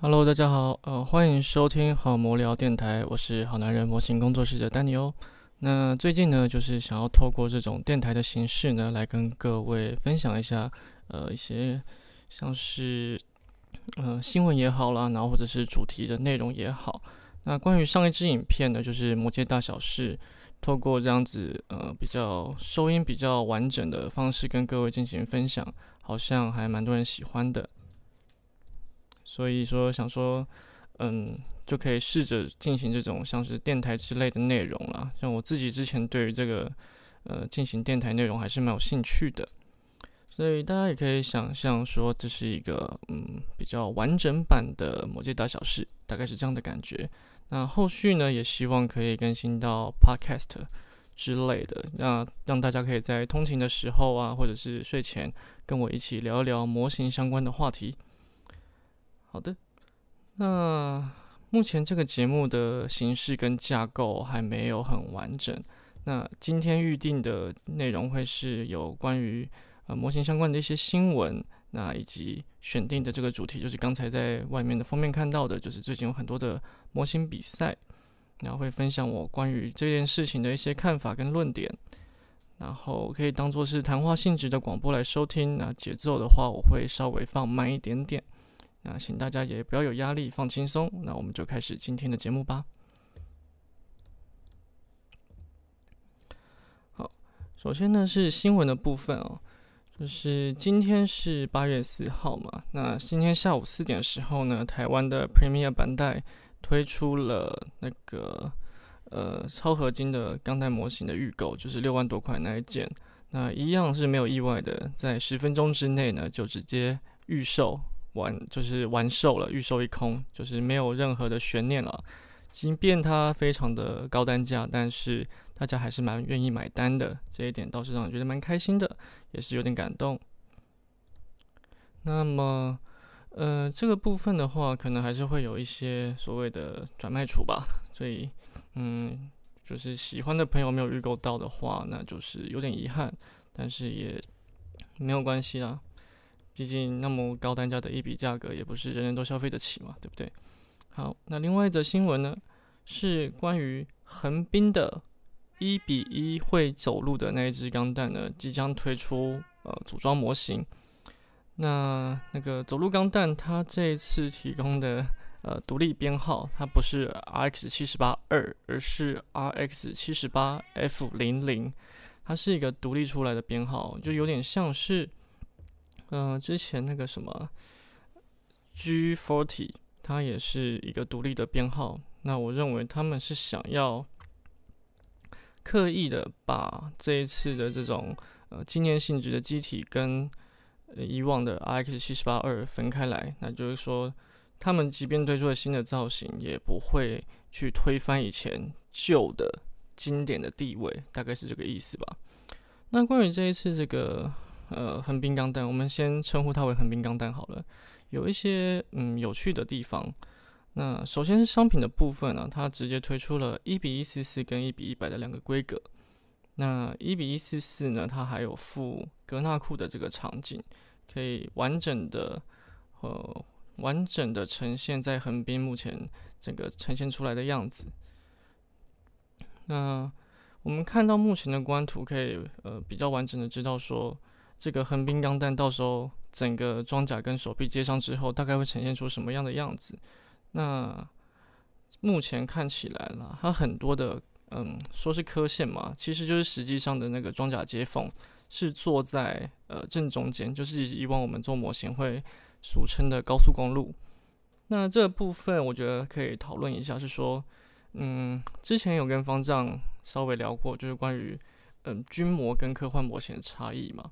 Hello，大家好，呃，欢迎收听好魔聊电台，我是好男人模型工作室的丹尼欧。那最近呢，就是想要透过这种电台的形式呢，来跟各位分享一下，呃，一些像是呃新闻也好啦，然后或者是主题的内容也好。那关于上一支影片呢，就是魔界大小事，透过这样子呃比较收音比较完整的方式跟各位进行分享，好像还蛮多人喜欢的。所以说，想说，嗯，就可以试着进行这种像是电台之类的内容啦。像我自己之前对于这个，呃，进行电台内容还是蛮有兴趣的。所以大家也可以想象说，这是一个嗯比较完整版的《魔戒大小事》，大概是这样的感觉。那后续呢，也希望可以更新到 Podcast 之类的，那让大家可以在通勤的时候啊，或者是睡前，跟我一起聊一聊模型相关的话题。好的，那目前这个节目的形式跟架构还没有很完整。那今天预定的内容会是有关于呃模型相关的一些新闻，那以及选定的这个主题就是刚才在外面的封面看到的，就是最近有很多的模型比赛，然后会分享我关于这件事情的一些看法跟论点，然后可以当做是谈话性质的广播来收听。那节奏的话，我会稍微放慢一点点。那请大家也不要有压力，放轻松。那我们就开始今天的节目吧。好，首先呢是新闻的部分哦，就是今天是八月四号嘛。那今天下午四点时候呢，台湾的 Premier 版带推出了那个呃超合金的钢弹模型的预购，就是六万多块那一件。那一样是没有意外的，在十分钟之内呢就直接预售。完就是完售了，预售一空，就是没有任何的悬念了。即便它非常的高单价，但是大家还是蛮愿意买单的，这一点倒是让我觉得蛮开心的，也是有点感动。那么，呃，这个部分的话，可能还是会有一些所谓的转卖处吧。所以，嗯，就是喜欢的朋友没有预购到的话，那就是有点遗憾，但是也没有关系啦。毕竟那么高单价的一笔价格，也不是人人都消费得起嘛，对不对？好，那另外一则新闻呢，是关于横滨的一比一会走路的那一只钢弹呢，即将推出呃组装模型。那那个走路钢弹，它这一次提供的呃独立编号，它不是 RX 七十八二，而是 RX 七十八 F 零零，它是一个独立出来的编号，就有点像是。嗯，之前那个什么 G forty，它也是一个独立的编号。那我认为他们是想要刻意的把这一次的这种呃纪念性质的机体跟以往的 RX 七十八二分开来。那就是说，他们即便推出了新的造型，也不会去推翻以前旧的经典的地位，大概是这个意思吧。那关于这一次这个。呃，横滨钢弹，我们先称呼它为横滨钢弹好了。有一些嗯有趣的地方。那首先是商品的部分呢，它直接推出了一比一四四跟一比一百的两个规格。那一比一四四呢，它还有附格纳库的这个场景，可以完整的呃完整的呈现在横滨目前整个呈现出来的样子。那我们看到目前的官图，可以呃比较完整的知道说。这个横滨钢弹到时候整个装甲跟手臂接上之后，大概会呈现出什么样的样子？那目前看起来啦，它很多的嗯，说是刻线嘛，其实就是实际上的那个装甲接缝是坐在呃正中间，就是以往我们做模型会俗称的高速公路。那这部分我觉得可以讨论一下，是说嗯，之前有跟方丈稍微聊过，就是关于嗯军模跟科幻模型的差异嘛。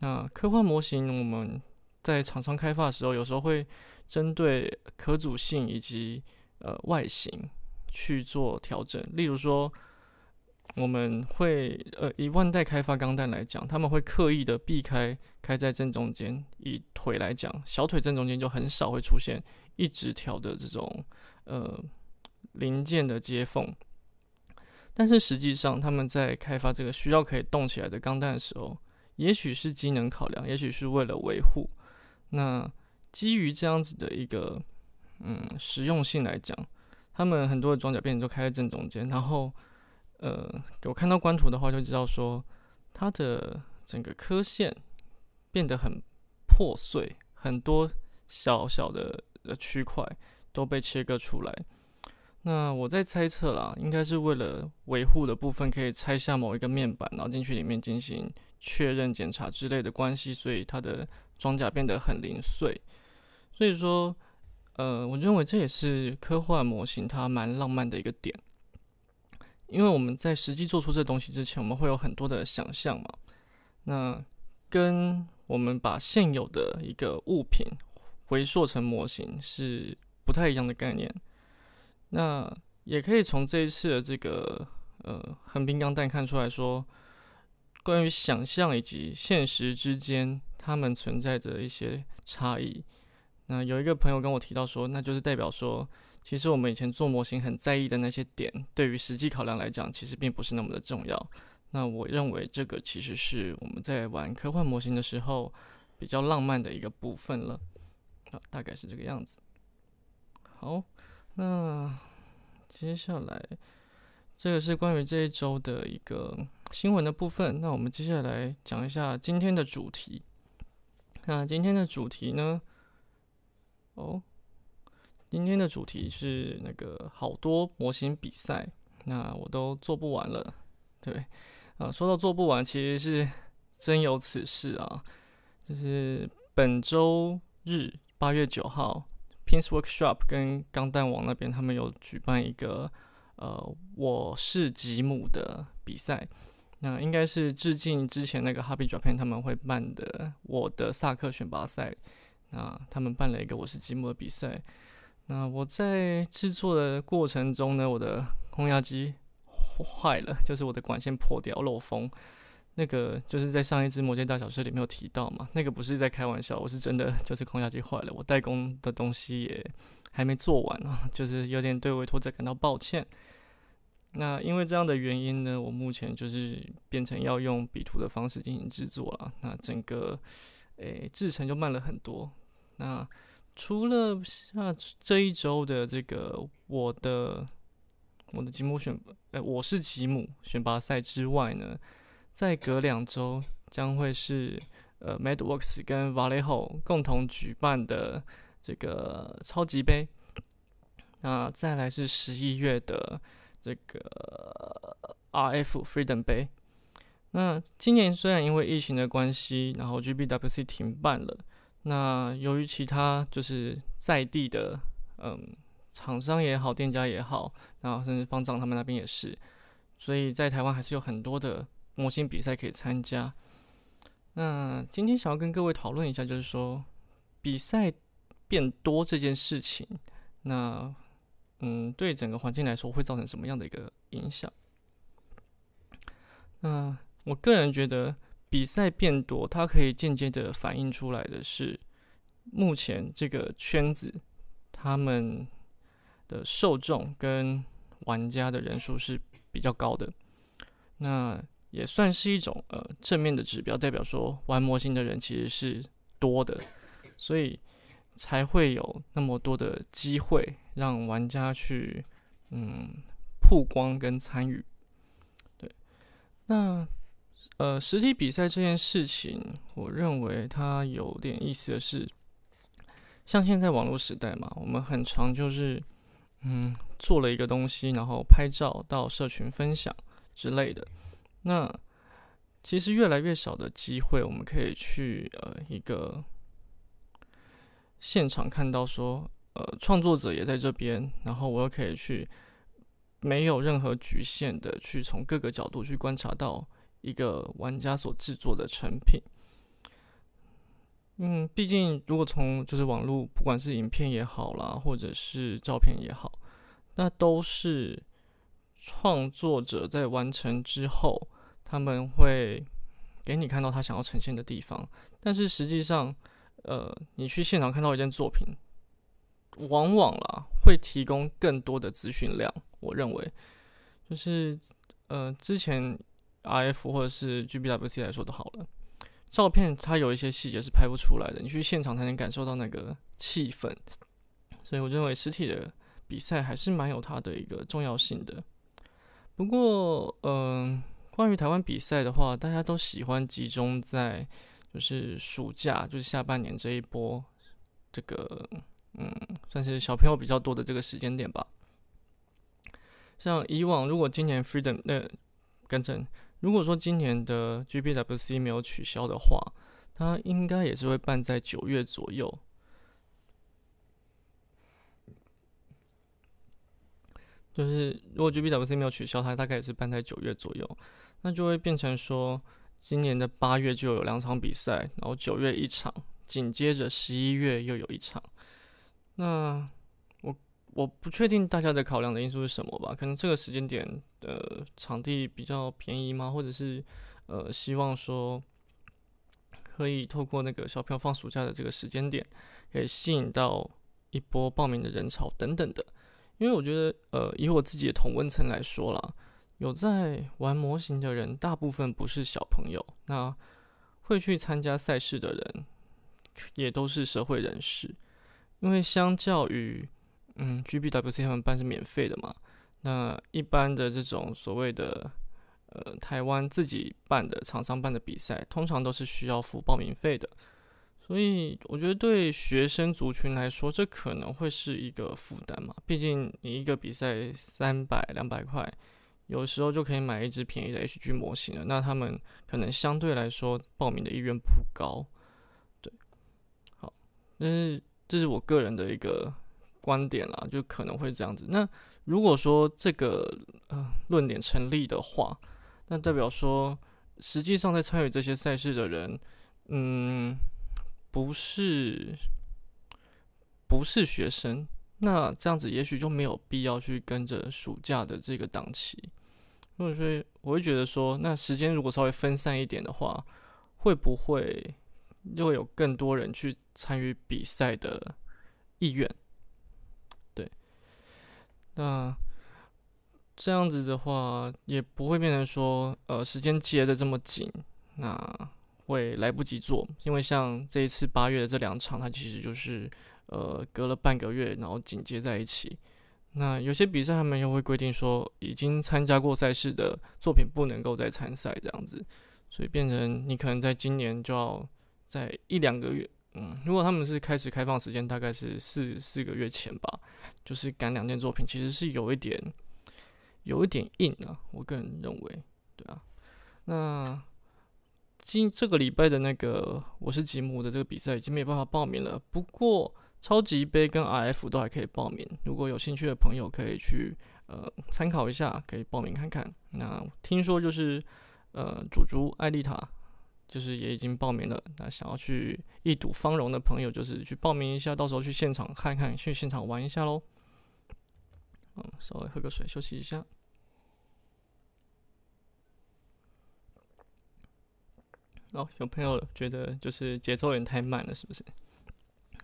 那科幻模型，我们在厂商开发的时候，有时候会针对可组性以及呃外形去做调整。例如说，我们会呃以万代开发钢弹来讲，他们会刻意的避开开在正中间。以腿来讲，小腿正中间就很少会出现一直条的这种呃零件的接缝。但是实际上，他们在开发这个需要可以动起来的钢弹的时候，也许是机能考量，也许是为了维护。那基于这样子的一个嗯实用性来讲，他们很多的装甲变都开在正中间，然后呃，我看到官图的话就知道说，它的整个科线变得很破碎，很多小小的区块都被切割出来。那我在猜测啦，应该是为了维护的部分可以拆下某一个面板，然后进去里面进行确认检查之类的关系，所以它的装甲变得很零碎。所以说，呃，我认为这也是科幻模型它蛮浪漫的一个点，因为我们在实际做出这东西之前，我们会有很多的想象嘛。那跟我们把现有的一个物品回溯成模型是不太一样的概念。那也可以从这一次的这个呃横滨钢弹看出来说，关于想象以及现实之间，他们存在着一些差异。那有一个朋友跟我提到说，那就是代表说，其实我们以前做模型很在意的那些点，对于实际考量来讲，其实并不是那么的重要。那我认为这个其实是我们在玩科幻模型的时候比较浪漫的一个部分了。啊，大概是这个样子。好。那接下来，这个是关于这一周的一个新闻的部分。那我们接下来讲一下今天的主题。那今天的主题呢？哦，今天的主题是那个好多模型比赛，那我都做不完了。对，啊，说到做不完，其实是 真有此事啊。就是本周日八月九号。Pins Workshop 跟钢弹王那边，他们有举办一个呃，我是吉姆的比赛。那应该是致敬之前那个 Happy Japan 他们会办的我的萨克选拔赛。那他们办了一个我是吉姆的比赛。那我在制作的过程中呢，我的空压机坏了，就是我的管线破掉漏风。那个就是在上一支《魔戒大小事》里面有提到嘛，那个不是在开玩笑，我是真的就是空压机坏了，我代工的东西也还没做完啊，就是有点对委托者感到抱歉。那因为这样的原因呢，我目前就是变成要用笔图的方式进行制作了，那整个诶制程就慢了很多。那除了下这一周的这个我的我的吉姆选，诶我是吉姆选拔赛之外呢？再隔两周将会是呃，MadWorks 跟 Vallejo 共同举办的这个超级杯。那再来是十一月的这个 RF Freedom 杯。那今年虽然因为疫情的关系，然后 GBWC 停办了。那由于其他就是在地的嗯厂商也好，店家也好，然后甚至方丈他们那边也是，所以在台湾还是有很多的。模型比赛可以参加。那今天想要跟各位讨论一下，就是说比赛变多这件事情，那嗯，对整个环境来说会造成什么样的一个影响？那我个人觉得，比赛变多，它可以间接的反映出来的是，目前这个圈子他们的受众跟玩家的人数是比较高的。那也算是一种呃正面的指标，代表说玩模型的人其实是多的，所以才会有那么多的机会让玩家去嗯曝光跟参与。对，那呃实体比赛这件事情，我认为它有点意思的是，像现在网络时代嘛，我们很常就是嗯做了一个东西，然后拍照到社群分享之类的。那其实越来越少的机会，我们可以去呃一个现场看到说，呃创作者也在这边，然后我又可以去没有任何局限的去从各个角度去观察到一个玩家所制作的成品。嗯，毕竟如果从就是网络，不管是影片也好啦，或者是照片也好，那都是创作者在完成之后。他们会给你看到他想要呈现的地方，但是实际上，呃，你去现场看到一件作品，往往啦会提供更多的资讯量。我认为，就是呃，之前 R F 或者是 G B W C 来说都好了，照片它有一些细节是拍不出来的，你去现场才能感受到那个气氛。所以我认为实体的比赛还是蛮有它的一个重要性的。不过，嗯，关于台湾比赛的话，大家都喜欢集中在就是暑假，就是下半年这一波，这个嗯，算是小朋友比较多的这个时间点吧。像以往，如果今年 Freedom 那跟正，如果说今年的 GBWC 没有取消的话，它应该也是会办在九月左右。就是如果 GBWC 没有取消，它大概也是办在九月左右，那就会变成说，今年的八月就有两场比赛，然后九月一场，紧接着十一月又有一场，那。我我不确定大家的考量的因素是什么吧？可能这个时间点的场地比较便宜吗？或者是呃，希望说可以透过那个小票放暑假的这个时间点，可以吸引到一波报名的人潮等等的。因为我觉得，呃，以我自己的同温层来说啦，有在玩模型的人，大部分不是小朋友，那会去参加赛事的人，也都是社会人士，因为相较于嗯，GBWC 他们办是免费的嘛？那一般的这种所谓的呃台湾自己办的厂商办的比赛，通常都是需要付报名费的。所以我觉得对学生族群来说，这可能会是一个负担嘛。毕竟你一个比赛三百两百块，有时候就可以买一只便宜的 HG 模型了。那他们可能相对来说报名的意愿不高。对，好，但是这是我个人的一个。观点啦，就可能会这样子。那如果说这个呃论点成立的话，那代表说实际上在参与这些赛事的人，嗯，不是不是学生，那这样子也许就没有必要去跟着暑假的这个档期。所以，我会觉得说，那时间如果稍微分散一点的话，会不会又有更多人去参与比赛的意愿？对那这样子的话，也不会变成说，呃，时间接的这么紧，那会来不及做。因为像这一次八月的这两场，它其实就是，呃，隔了半个月，然后紧接在一起。那有些比赛他们又会规定说，已经参加过赛事的作品不能够再参赛这样子，所以变成你可能在今年就要在一两个月。嗯，如果他们是开始开放时间大概是四四个月前吧，就是赶两件作品，其实是有一点有一点硬啊，我个人认为，对啊。那今这个礼拜的那个我是吉姆的这个比赛已经没有办法报名了，不过超级杯跟 RF 都还可以报名，如果有兴趣的朋友可以去呃参考一下，可以报名看看。那听说就是呃主主艾丽塔。就是也已经报名了，那想要去一睹芳容的朋友，就是去报名一下，到时候去现场看看，去现场玩一下喽。嗯，稍微喝个水，休息一下。哦，有朋友觉得就是节奏有点太慢了，是不是？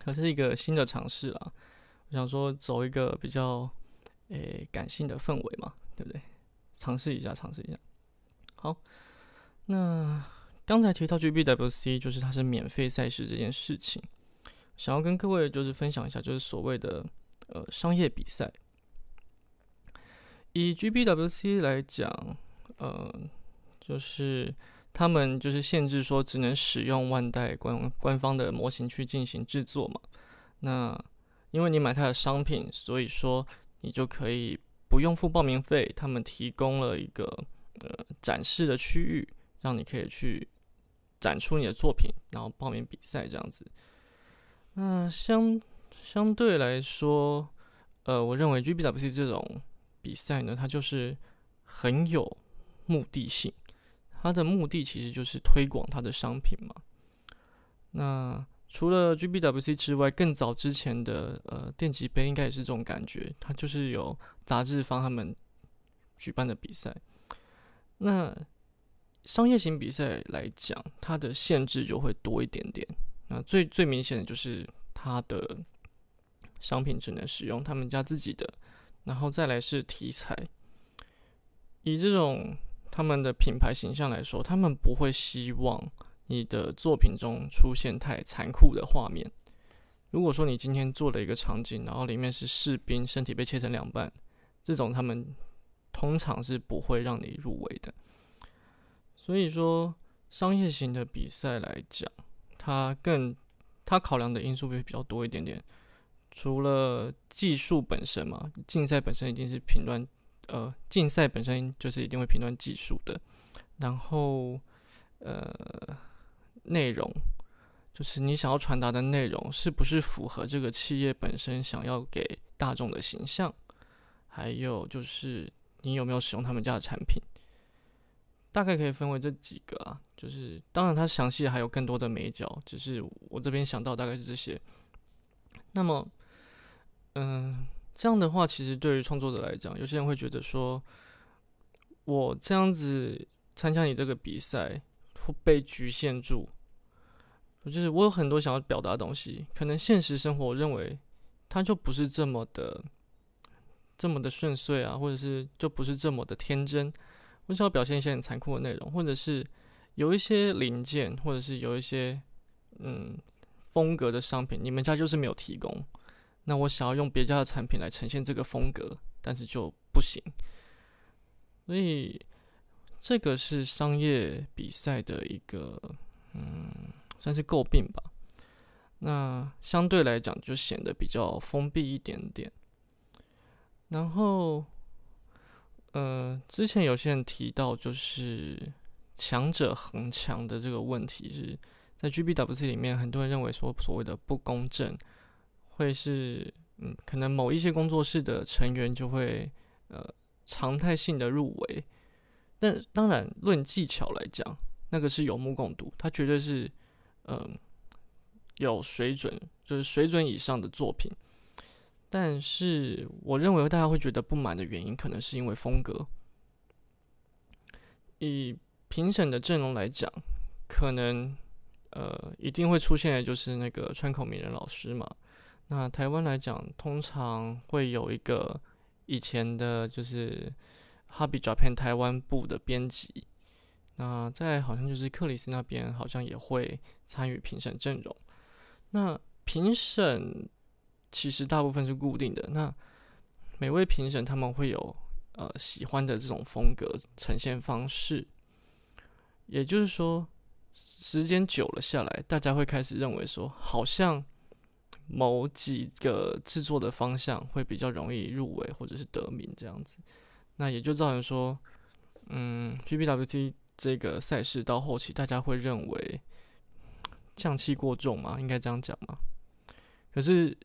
可是一个新的尝试啊，我想说走一个比较诶感性的氛围嘛，对不对？尝试一下，尝试一下。好，那。刚才提到 GBWC，就是它是免费赛事这件事情，想要跟各位就是分享一下，就是所谓的呃商业比赛。以 GBWC 来讲，呃，就是他们就是限制说只能使用万代官官方的模型去进行制作嘛。那因为你买它的商品，所以说你就可以不用付报名费，他们提供了一个呃展示的区域，让你可以去。展出你的作品，然后报名比赛这样子。那相相对来说，呃，我认为 GBWC 这种比赛呢，它就是很有目的性。它的目的其实就是推广它的商品嘛。那除了 GBWC 之外，更早之前的呃电极杯应该也是这种感觉，它就是有杂志方他们举办的比赛。那商业型比赛来讲，它的限制就会多一点点。那最最明显的就是它的商品只能使用他们家自己的，然后再来是题材。以这种他们的品牌形象来说，他们不会希望你的作品中出现太残酷的画面。如果说你今天做了一个场景，然后里面是士兵身体被切成两半，这种他们通常是不会让你入围的。所以说，商业型的比赛来讲，它更它考量的因素会比较多一点点。除了技术本身嘛，竞赛本身一定是评断，呃，竞赛本身就是一定会评断技术的。然后，呃，内容。就是你想要传达的内容是不是符合这个企业本身想要给大众的形象？还有就是你有没有使用他们家的产品？大概可以分为这几个啊。就是当然它详细还有更多的美角，只是我这边想到大概是这些。那么，嗯，这样的话，其实对于创作者来讲，有些人会觉得说，我这样子参加你这个比赛会被局限住。就是我有很多想要表达的东西，可能现实生活我认为它就不是这么的这么的顺遂啊，或者是就不是这么的天真。我想要表现一些很残酷的内容，或者是有一些零件，或者是有一些嗯风格的商品，你们家就是没有提供。那我想要用别家的产品来呈现这个风格，但是就不行。所以这个是商业比赛的一个嗯。算是诟病吧，那相对来讲就显得比较封闭一点点。然后，呃，之前有些人提到，就是强者恒强的这个问题，是在 GBWC 里面，很多人认为说所谓的不公正，会是嗯，可能某一些工作室的成员就会呃常态性的入围。但当然，论技巧来讲，那个是有目共睹，它绝对是。嗯，有水准，就是水准以上的作品。但是，我认为大家会觉得不满的原因，可能是因为风格。以评审的阵容来讲，可能呃一定会出现的就是那个川口名人老师嘛。那台湾来讲，通常会有一个以前的，就是 Hobby Japan 台湾部的编辑。那在好像就是克里斯那边好像也会参与评审阵容。那评审其实大部分是固定的。那每位评审他们会有呃喜欢的这种风格呈现方式。也就是说，时间久了下来，大家会开始认为说，好像某几个制作的方向会比较容易入围或者是得名这样子。那也就造成说，嗯，PPWT。这个赛事到后期，大家会认为降气过重嘛？应该这样讲嘛？可是，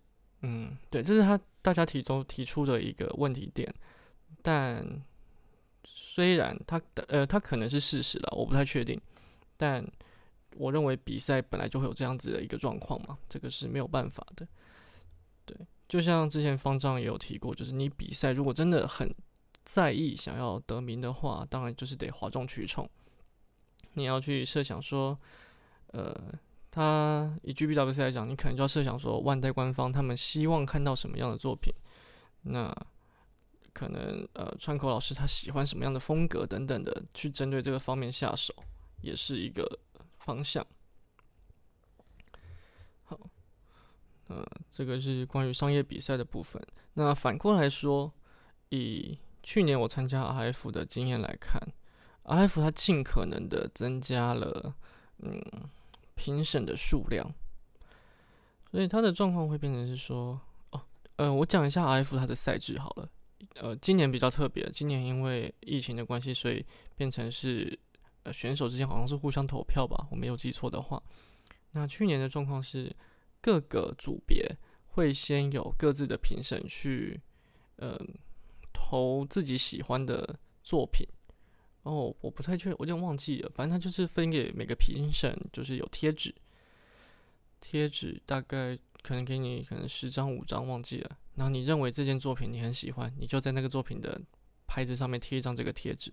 嗯，对，这是他大家提都提出的一个问题点。但虽然他呃，他可能是事实了，我不太确定。但我认为比赛本来就会有这样子的一个状况嘛，这个是没有办法的。对，就像之前方丈也有提过，就是你比赛如果真的很在意想要得名的话，当然就是得哗众取宠。你要去设想说，呃，他以 GBWC 来讲，你可能就要设想说，万代官方他们希望看到什么样的作品，那可能呃，川口老师他喜欢什么样的风格等等的，去针对这个方面下手，也是一个方向。好，呃，这个是关于商业比赛的部分。那反过来说，以去年我参加 RF 的经验来看。，RF 它尽可能的增加了嗯评审的数量，所以它的状况会变成是说哦呃我讲一下 F 它的赛制好了，呃今年比较特别，今年因为疫情的关系，所以变成是选手之间好像是互相投票吧，我没有记错的话。那去年的状况是各个组别会先有各自的评审去呃投自己喜欢的作品。哦，我不太确，我有点忘记了。反正他就是分给每个评审，就是有贴纸，贴纸大概可能给你可能十张五张，忘记了。然后你认为这件作品你很喜欢，你就在那个作品的牌子上面贴一张这个贴纸。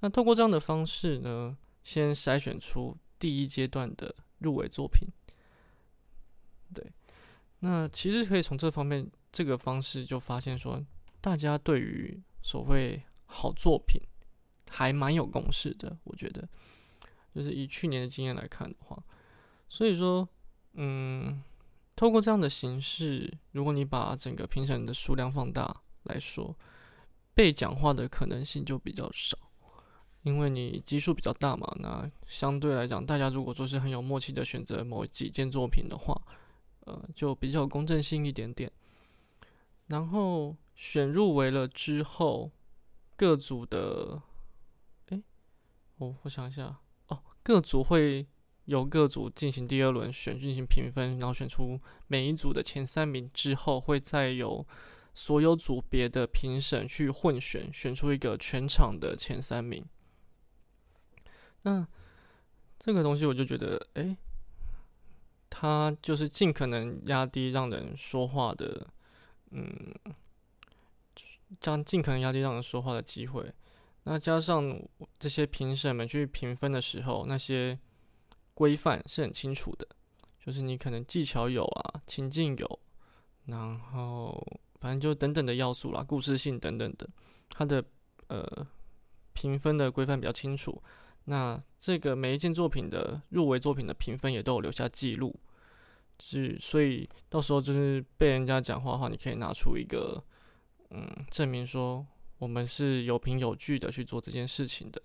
那透过这样的方式呢，先筛选出第一阶段的入围作品。对，那其实可以从这方面这个方式就发现说，大家对于所谓好作品。还蛮有共识的，我觉得，就是以去年的经验来看的话，所以说，嗯，透过这样的形式，如果你把整个评审的数量放大来说，被讲话的可能性就比较少，因为你基数比较大嘛。那相对来讲，大家如果说是很有默契的选择某几件作品的话，呃，就比较公正性一点点。然后选入围了之后，各组的，哎，我我想一下，哦，各组会。由各组进行第二轮选，进行评分，然后选出每一组的前三名之后，会再由所有组别的评审去混选，选出一个全场的前三名。那这个东西我就觉得，哎，他就是尽可能压低让人说话的，嗯，将尽可能压低让人说话的机会。那加上这些评审们去评分的时候，那些。规范是很清楚的，就是你可能技巧有啊，情境有，然后反正就等等的要素啦，故事性等等的，它的呃评分的规范比较清楚。那这个每一件作品的入围作品的评分也都有留下记录，是所以到时候就是被人家讲话的话，你可以拿出一个嗯证明说我们是有凭有据的去做这件事情的。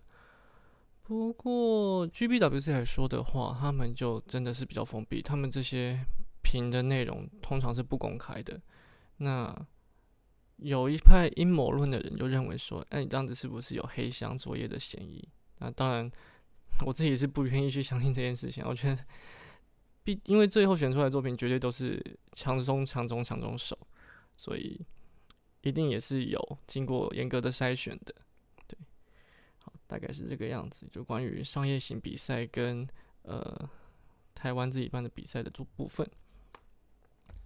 不过，GBWC 来说的话，他们就真的是比较封闭，他们这些评的内容通常是不公开的。那有一派阴谋论的人就认为说，哎，你这样子是不是有黑箱作业的嫌疑？那当然，我自己是不愿意去相信这件事情。我觉得，必因为最后选出来的作品绝对都是强中强中强中手，所以一定也是有经过严格的筛选的。对，好大概是这个样子，就关于商业型比赛跟呃台湾自己办的比赛的这部分。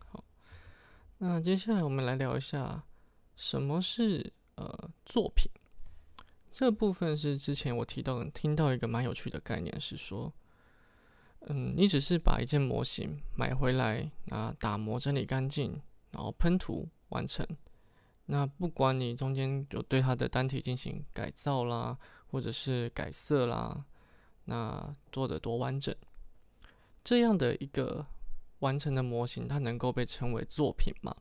好，那接下来我们来聊一下什么是呃作品。这部分是之前我提到听到一个蛮有趣的概念，是说，嗯，你只是把一件模型买回来，啊，打磨整理干净，然后喷涂完成。那不管你中间有对它的单体进行改造啦。或者是改色啦，那做的多完整，这样的一个完成的模型，它能够被称为作品吗？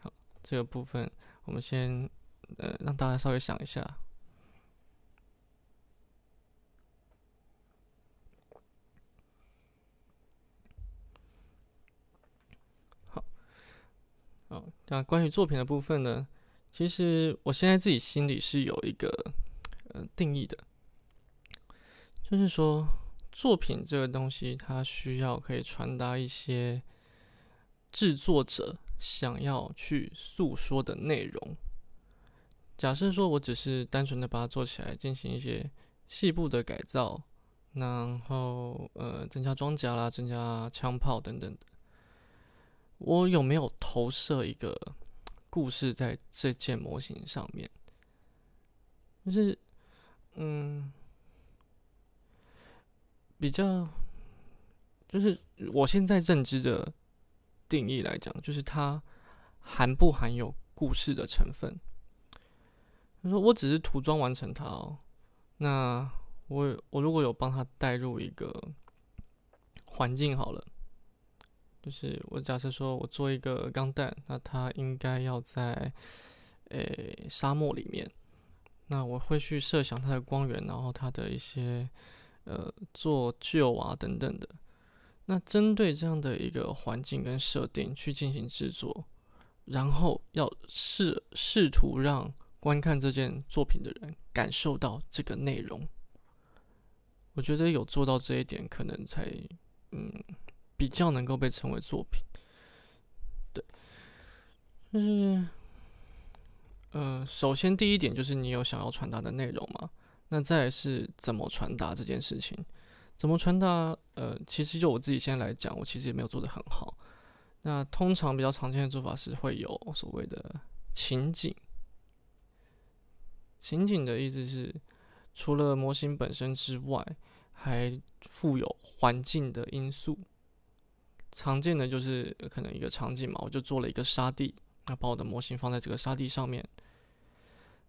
好，这个部分我们先呃让大家稍微想一下。好，那关于作品的部分呢，其实我现在自己心里是有一个。呃，定义的，就是说，作品这个东西，它需要可以传达一些制作者想要去诉说的内容。假设说我只是单纯的把它做起来，进行一些细部的改造，然后呃，增加装甲啦，增加枪炮等等的，我有没有投射一个故事在这件模型上面？就是。嗯，比较就是我现在认知的定义来讲，就是它含不含有故事的成分。他说我只是涂装完成它哦，那我我如果有帮他带入一个环境好了，就是我假设说我做一个钢弹，那它应该要在诶沙漠里面。那我会去设想它的光源，然后它的一些呃做旧啊等等的。那针对这样的一个环境跟设定去进行制作，然后要试试图让观看这件作品的人感受到这个内容。我觉得有做到这一点，可能才嗯比较能够被称为作品。对，就是。呃，首先第一点就是你有想要传达的内容吗？那再是怎么传达这件事情？怎么传达？呃，其实就我自己现在来讲，我其实也没有做的很好。那通常比较常见的做法是会有所谓的情景。情景的意思是，除了模型本身之外，还附有环境的因素。常见的就是可能一个场景嘛，我就做了一个沙地，那把我的模型放在这个沙地上面。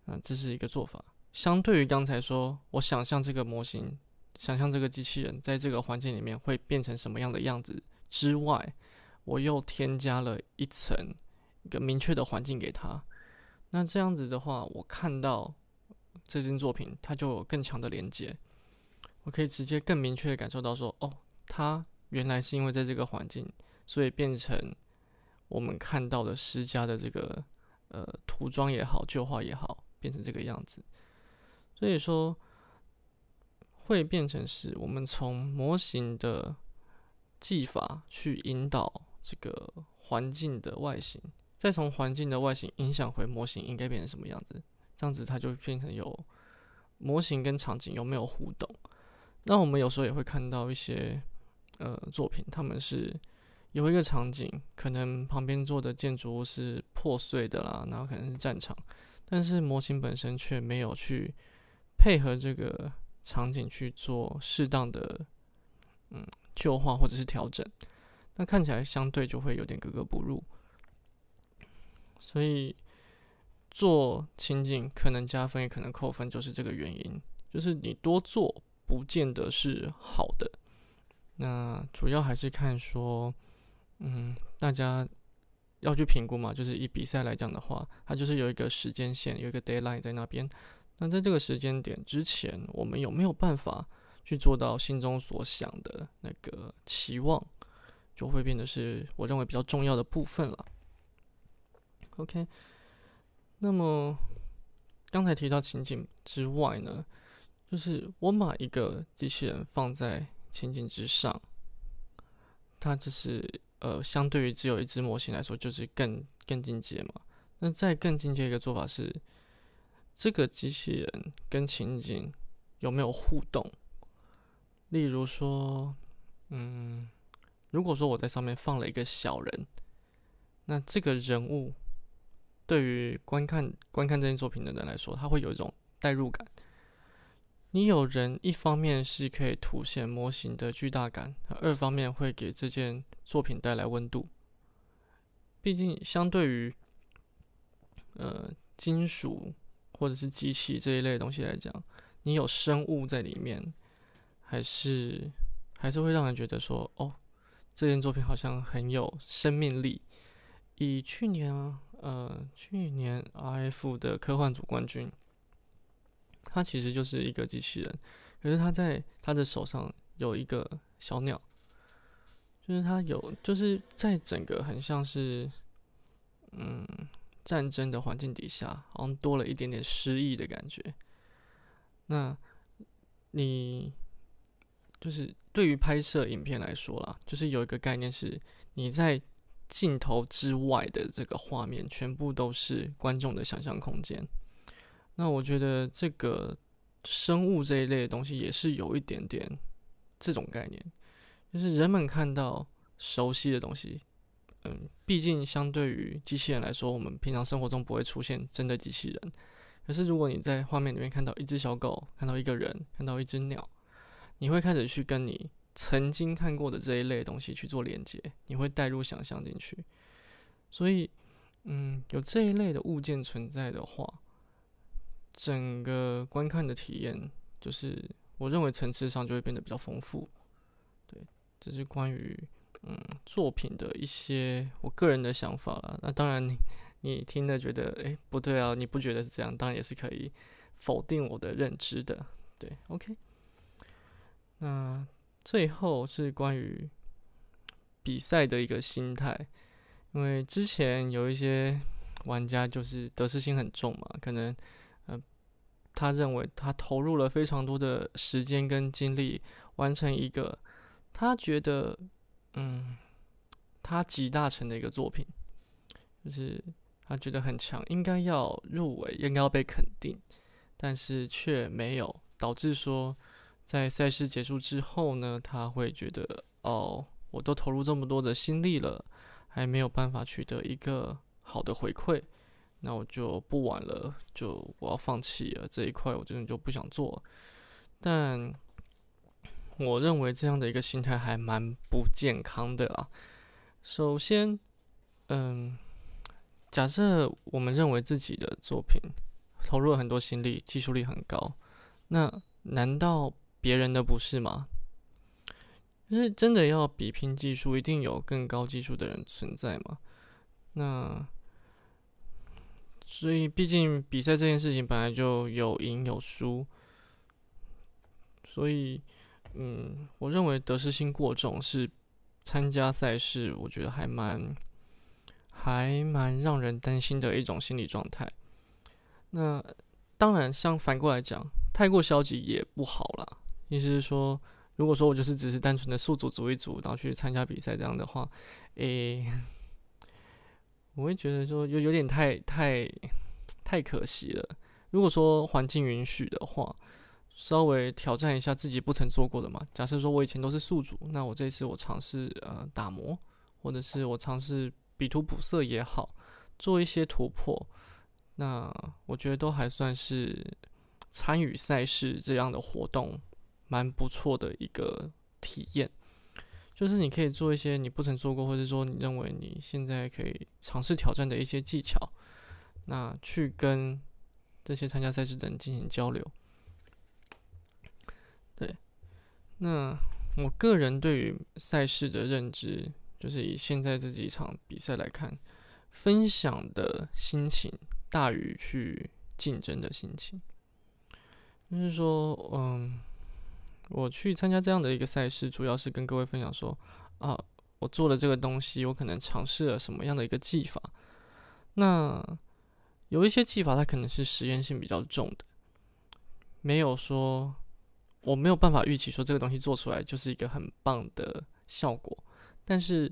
啊，这是一个做法。相对于刚才说，我想象这个模型，想象这个机器人在这个环境里面会变成什么样的样子之外，我又添加了一层一个明确的环境给他。那这样子的话，我看到这件作品，它就有更强的连接，我可以直接更明确的感受到说，哦，它原来是因为在这个环境，所以变成我们看到的施加的这个呃涂装也好，旧化也好，变成这个样子。所以说，会变成是我们从模型的技法去引导这个环境的外形，再从环境的外形影响回模型应该变成什么样子，这样子它就变成有模型跟场景有没有互动。那我们有时候也会看到一些呃作品，他们是有一个场景，可能旁边做的建筑物是破碎的啦，然后可能是战场，但是模型本身却没有去。配合这个场景去做适当的嗯旧化或者是调整，那看起来相对就会有点格格不入。所以做情景可能加分也可能扣分，就是这个原因。就是你多做不见得是好的。那主要还是看说，嗯，大家要去评估嘛。就是以比赛来讲的话，它就是有一个时间线，有一个 deadline 在那边。那在这个时间点之前，我们有没有办法去做到心中所想的那个期望，就会变得是我认为比较重要的部分了。OK，那么刚才提到情景之外呢，就是我把一个机器人放在情景之上，它就是呃，相对于只有一只模型来说，就是更更进阶嘛。那再更进阶一个做法是。这个机器人跟情景有没有互动？例如说，嗯，如果说我在上面放了一个小人，那这个人物对于观看观看这件作品的人来说，他会有一种代入感。你有人，一方面是可以凸显模型的巨大感，二方面会给这件作品带来温度。毕竟，相对于呃金属。或者是机器这一类东西来讲，你有生物在里面，还是还是会让人觉得说，哦，这件作品好像很有生命力。以去年啊，呃，去年 RF 的科幻组冠军，他其实就是一个机器人，可是他在他的手上有一个小鸟，就是他有，就是在整个很像是，嗯。战争的环境底下，好像多了一点点诗意的感觉。那，你就是对于拍摄影片来说啦，就是有一个概念是，你在镜头之外的这个画面，全部都是观众的想象空间。那我觉得这个生物这一类的东西，也是有一点点这种概念，就是人们看到熟悉的东西。嗯，毕竟相对于机器人来说，我们平常生活中不会出现真的机器人。可是如果你在画面里面看到一只小狗，看到一个人，看到一只鸟，你会开始去跟你曾经看过的这一类东西去做连接，你会带入想象进去。所以，嗯，有这一类的物件存在的话，整个观看的体验，就是我认为层次上就会变得比较丰富。对，这是关于。嗯，作品的一些我个人的想法了。那当然，你你听了觉得诶不对啊，你不觉得是这样？当然也是可以否定我的认知的。对，OK。那最后是关于比赛的一个心态，因为之前有一些玩家就是得失心很重嘛，可能他认为他投入了非常多的时间跟精力完成一个他觉得。嗯，他集大成的一个作品，就是他觉得很强，应该要入围，应该要被肯定，但是却没有，导致说在赛事结束之后呢，他会觉得哦，我都投入这么多的心力了，还没有办法取得一个好的回馈，那我就不玩了，就我要放弃了这一块，我真的就不想做，但。我认为这样的一个心态还蛮不健康的啊。首先，嗯，假设我们认为自己的作品投入了很多心力，技术力很高，那难道别人的不是吗？就是真的要比拼技术，一定有更高技术的人存在嘛？那所以，毕竟比赛这件事情本来就有赢有输，所以，嗯，我认为得失心过重是参加赛事，我觉得还蛮还蛮让人担心的一种心理状态。那当然，像反过来讲，太过消极也不好啦。意思是说，如果说我就是只是单纯的速组组一组，然后去参加比赛这样的话，诶。我会觉得说有有点太太太可惜了。如果说环境允许的话，稍微挑战一下自己不曾做过的嘛。假设说我以前都是宿主，那我这次我尝试呃打磨，或者是我尝试比图补色也好，做一些突破，那我觉得都还算是参与赛事这样的活动蛮不错的一个体验。就是你可以做一些你不曾做过，或者说你认为你现在可以尝试挑战的一些技巧，那去跟这些参加赛事的人进行交流。对，那我个人对于赛事的认知，就是以现在这几场比赛来看，分享的心情大于去竞争的心情。就是说，嗯。我去参加这样的一个赛事，主要是跟各位分享说，啊，我做了这个东西，我可能尝试了什么样的一个技法。那有一些技法，它可能是实验性比较重的，没有说我没有办法预期说这个东西做出来就是一个很棒的效果。但是，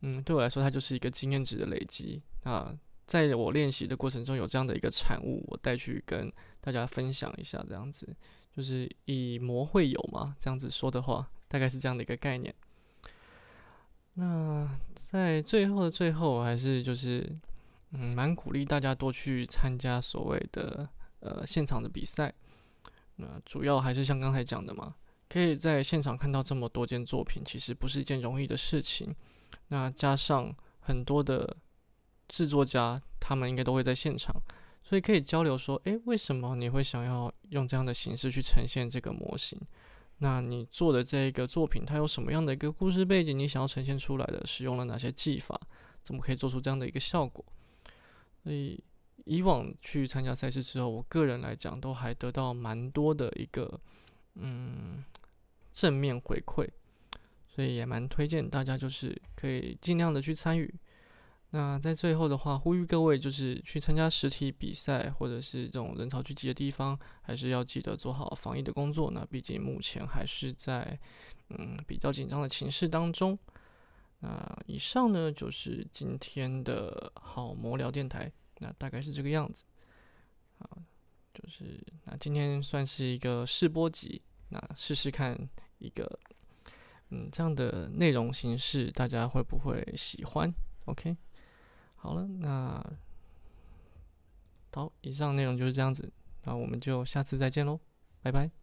嗯，对我来说，它就是一个经验值的累积啊。在我练习的过程中，有这样的一个产物，我带去跟大家分享一下，这样子。就是以魔会友嘛，这样子说的话，大概是这样的一个概念。那在最后的最后，还是就是嗯，蛮鼓励大家多去参加所谓的呃现场的比赛。那主要还是像刚才讲的嘛，可以在现场看到这么多件作品，其实不是一件容易的事情。那加上很多的制作家，他们应该都会在现场。所以可以交流说，诶，为什么你会想要用这样的形式去呈现这个模型？那你做的这个作品，它有什么样的一个故事背景？你想要呈现出来的，使用了哪些技法？怎么可以做出这样的一个效果？所以以往去参加赛事之后，我个人来讲，都还得到蛮多的一个嗯正面回馈，所以也蛮推荐大家，就是可以尽量的去参与。那在最后的话，呼吁各位就是去参加实体比赛，或者是这种人潮聚集的地方，还是要记得做好防疫的工作。那毕竟目前还是在嗯比较紧张的情势当中。那以上呢就是今天的好魔聊电台，那大概是这个样子。啊，就是那今天算是一个试播集，那试试看一个嗯这样的内容形式，大家会不会喜欢？OK。好了，那好，以上内容就是这样子，那我们就下次再见喽，拜拜。